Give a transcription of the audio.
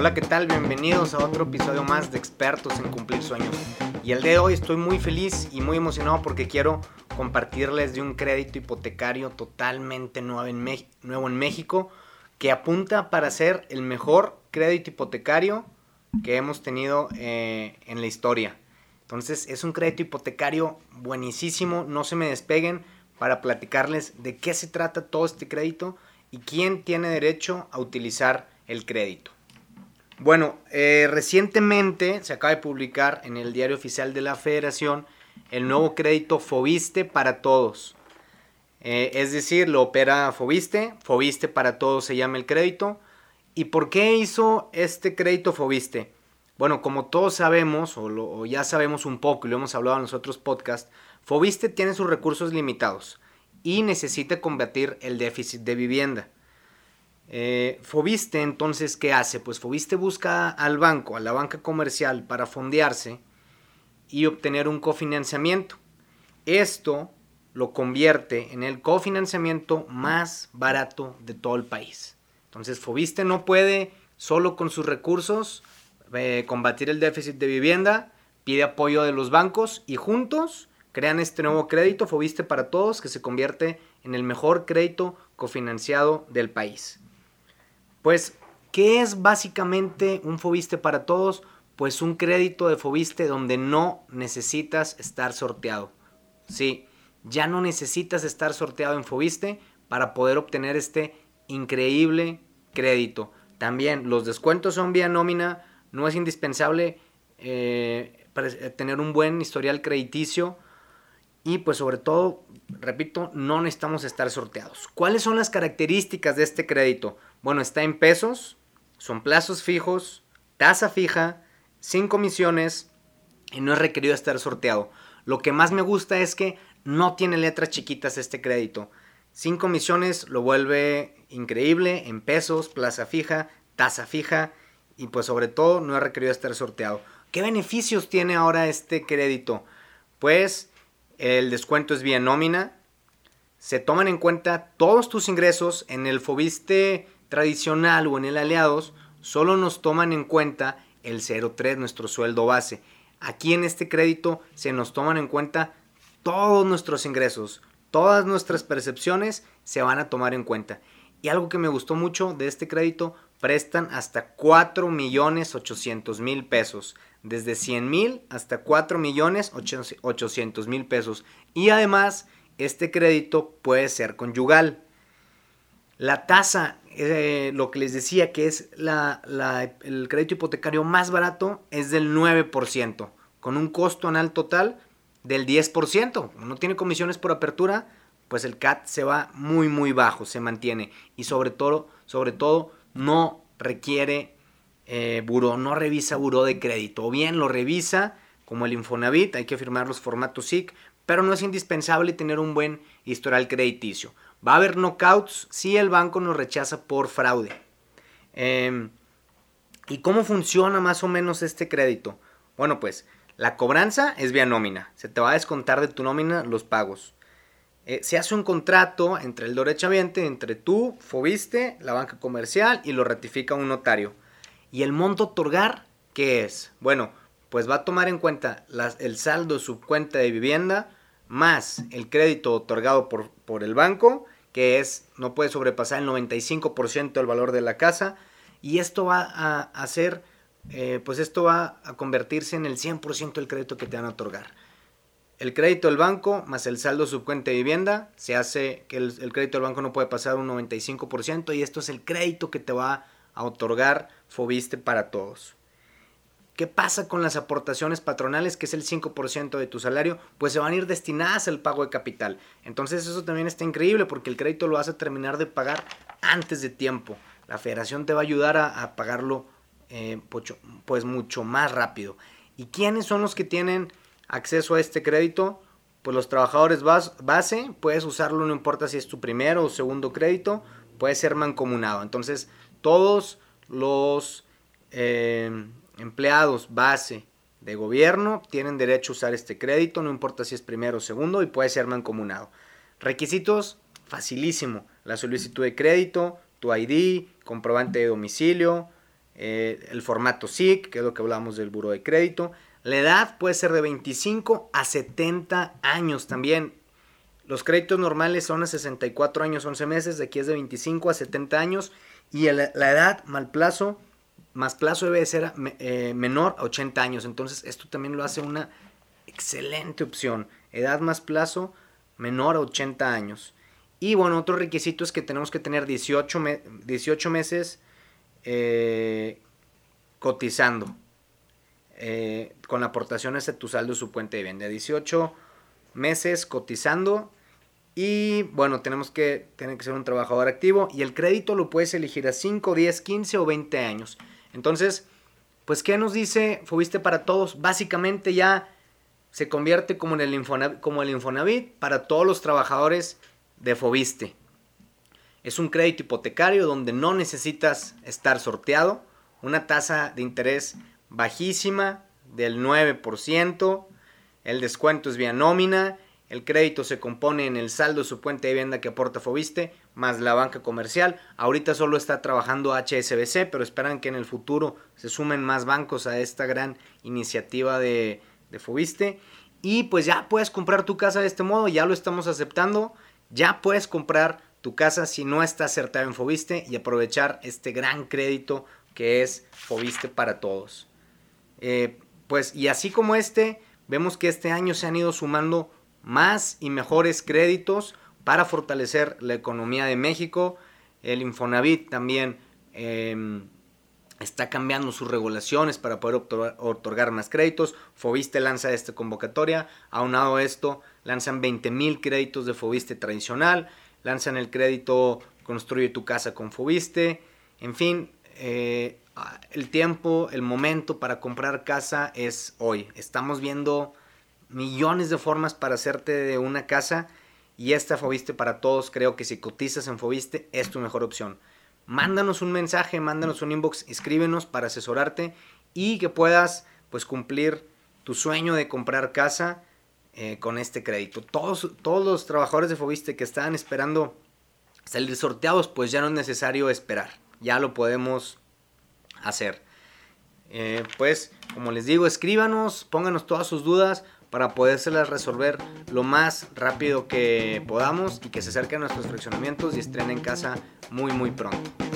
Hola, ¿qué tal? Bienvenidos a otro episodio más de Expertos en Cumplir Sueños. Y el día de hoy estoy muy feliz y muy emocionado porque quiero compartirles de un crédito hipotecario totalmente nuevo en, nuevo en México que apunta para ser el mejor crédito hipotecario que hemos tenido eh, en la historia. Entonces es un crédito hipotecario buenísimo, no se me despeguen para platicarles de qué se trata todo este crédito y quién tiene derecho a utilizar el crédito. Bueno, eh, recientemente se acaba de publicar en el diario oficial de la Federación el nuevo crédito Fobiste para todos. Eh, es decir, lo opera Fobiste, Fobiste para todos se llama el crédito. ¿Y por qué hizo este crédito Fobiste? Bueno, como todos sabemos, o, ya sabemos un poco y lo hemos hablado en los otros podcasts, Fobiste tiene sus recursos limitados y necesita combatir el déficit de vivienda. Eh, Fobiste entonces, ¿qué hace? Pues Fobiste busca al banco, a la banca comercial, para fondearse y obtener un cofinanciamiento. Esto lo convierte en el cofinanciamiento más barato de todo el país. Entonces Fobiste no puede solo con sus recursos eh, combatir el déficit de vivienda, pide apoyo de los bancos y juntos crean este nuevo crédito Fobiste para todos que se convierte en el mejor crédito cofinanciado del país. Pues, ¿qué es básicamente un Fobiste para todos? Pues un crédito de Fobiste donde no necesitas estar sorteado. Sí, ya no necesitas estar sorteado en Fobiste para poder obtener este increíble crédito. También los descuentos son vía nómina, no es indispensable eh, tener un buen historial crediticio y pues sobre todo, repito, no necesitamos estar sorteados. ¿Cuáles son las características de este crédito? Bueno, está en pesos, son plazos fijos, tasa fija, sin comisiones y no es requerido estar sorteado. Lo que más me gusta es que no tiene letras chiquitas este crédito. Sin comisiones lo vuelve increíble en pesos, plaza fija, tasa fija y pues sobre todo no es requerido estar sorteado. ¿Qué beneficios tiene ahora este crédito? Pues el descuento es vía nómina. Se toman en cuenta todos tus ingresos. En el Fobiste tradicional o en el Aliados solo nos toman en cuenta el 0.3, nuestro sueldo base. Aquí en este crédito se nos toman en cuenta todos nuestros ingresos, todas nuestras percepciones se van a tomar en cuenta. Y algo que me gustó mucho de este crédito, prestan hasta 4 millones 800 mil pesos desde 100 mil hasta 4 millones 800 mil pesos. Y además, este crédito puede ser conyugal. La tasa, eh, lo que les decía que es el crédito hipotecario más barato, es del 9%, con un costo anual total del 10%. No tiene comisiones por apertura, pues el CAT se va muy muy bajo, se mantiene. Y sobre todo, sobre todo no requiere eh, no revisa buró de crédito, o bien lo revisa como el Infonavit, hay que firmar los formatos SIC, pero no es indispensable tener un buen historial crediticio. Va a haber knockouts si el banco nos rechaza por fraude. Em, ¿Y cómo funciona más o menos este crédito? Bueno, pues la cobranza es vía nómina. Se te va a descontar de tu nómina los pagos. Eh, se hace un contrato entre el derechohabiente, entre tú, Fobiste, la banca comercial y lo ratifica un notario. ¿Y el monto otorgar qué es? Bueno, pues va a tomar en cuenta el saldo de su cuenta de vivienda más el crédito otorgado por, por el banco, que es no puede sobrepasar el 95% del valor de la casa, y esto va a hacer, eh, pues esto va a convertirse en el 100% del crédito que te van a otorgar. El crédito del banco más el saldo de su cuenta de vivienda se hace que el, crédito del banco no puede pasar un 95% y esto es el crédito que te va a a otorgar Fobiste para todos. ¿Qué pasa con las aportaciones patronales, que es el 5% de tu salario? Pues se van a ir destinadas al pago de capital. Entonces eso también está increíble porque el crédito lo vas a terminar de pagar antes de tiempo. La federación te va a ayudar a, pagarlo eh, pues mucho más rápido. ¿Y quiénes son los que tienen acceso a este crédito? Pues los trabajadores base, puedes usarlo no importa si es tu primero o segundo crédito, puede ser mancomunado. Entonces todos los eh, empleados base de gobierno tienen derecho a usar este crédito, no importa si es primero o segundo y puede ser mancomunado. Requisitos, facilísimo. La solicitud de crédito, tu ID, comprobante de domicilio, eh, el formato SIC, que es lo que hablamos del buro de crédito. La edad puede ser de 25 a 70 años también. Los créditos normales son a 64 años 11 meses, de aquí es de 25 a 70 años. Y la edad mal plazo, más plazo debe ser eh, menor a 80 años. Entonces esto también lo hace una excelente opción. Edad más plazo menor a 80 años. Y bueno, otro requisito es que tenemos que tener 18, 18 meses eh, cotizando eh, con aportaciones de tu saldo su puente de venta. 18 meses cotizando y bueno, tenemos que tener que ser un trabajador activo y el crédito lo puedes elegir a 5, 10, 15 o 20 años. Entonces, pues ¿qué nos dice Fobiste para todos? Básicamente ya se convierte como, en el Infonavit, como el Infonavit para todos los trabajadores de Fobiste. Es un crédito hipotecario donde no necesitas estar sorteado, una tasa de interés bajísima del 9%, el descuento es vía nómina, el crédito se compone en el saldo de su puente de vivienda que aporta Fobiste, más la banca comercial. Ahorita solo está trabajando HSBC, pero esperan que en el futuro se sumen más bancos a esta gran iniciativa de, de Fobiste. Y pues ya puedes comprar tu casa de este modo, ya lo estamos aceptando. Ya puedes comprar tu casa si no está acertado en Fobiste y aprovechar este gran crédito que es Fobiste para todos. Eh, pues y así como este, vemos que este año se han ido sumando más y mejores créditos para fortalecer la economía de México. El Infonavit también em, está cambiando sus regulaciones para poder otorgar, más créditos. Fobiste lanza esta convocatoria. Aunado a esto, lanzan 20 mil créditos de Fobiste tradicional. Lanzan el crédito Construye tu casa con Fobiste. En fin, eh, el tiempo, el momento para comprar casa es hoy. Estamos viendo millones de formas para hacerte de una casa y esta Fobiste para todos. Creo que si cotizas en Fobiste es tu mejor opción. Mándanos un mensaje, mándanos un inbox, escríbenos para asesorarte y que puedas pues cumplir tu sueño de comprar casa eh, con este crédito. Todos, todos los trabajadores de Fobiste que estaban esperando salir sorteados, pues ya no es necesario esperar. Ya lo podemos hacer. Eh, pues, como les digo, escríbanos, pónganos todas sus dudas para podérselas resolver lo más rápido que podamos y que se acerquen a nuestros fraccionamientos y estrenen casa muy muy pronto.